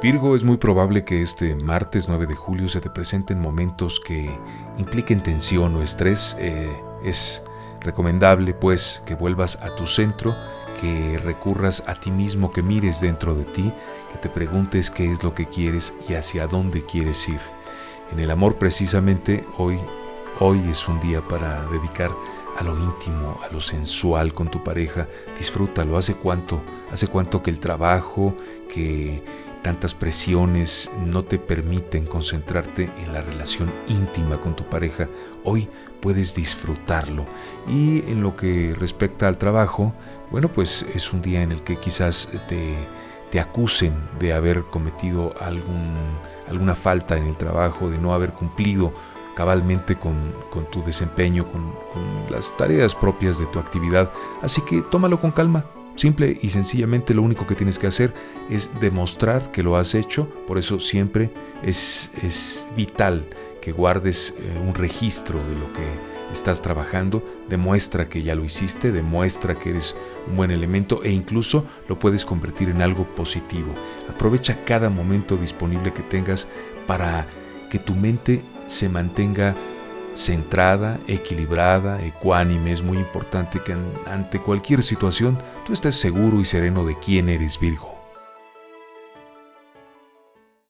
Virgo, es muy probable que este martes 9 de julio se te presenten momentos que impliquen tensión o estrés. Eh, es recomendable pues que vuelvas a tu centro, que recurras a ti mismo, que mires dentro de ti, que te preguntes qué es lo que quieres y hacia dónde quieres ir. En el amor precisamente hoy, hoy es un día para dedicar a lo íntimo, a lo sensual con tu pareja. Disfrútalo. ¿Hace cuánto? ¿Hace cuánto que el trabajo, que tantas presiones no te permiten concentrarte en la relación íntima con tu pareja, hoy puedes disfrutarlo. Y en lo que respecta al trabajo, bueno, pues es un día en el que quizás te, te acusen de haber cometido algún, alguna falta en el trabajo, de no haber cumplido cabalmente con, tu desempeño, con, con las tareas propias de tu actividad. Así que tómalo con calma, Simple y sencillamente lo único que tienes que hacer es demostrar que lo has hecho, por eso siempre es, es vital que guardes eh, un registro de lo que estás trabajando, demuestra que ya lo hiciste, demuestra que eres un buen elemento e incluso lo puedes convertir en algo positivo. Aprovecha cada momento disponible que tengas para que tu mente se mantenga centrada, equilibrada, ecuánime. Es muy importante que ante cualquier situación tú estés seguro y sereno de quién eres Virgo.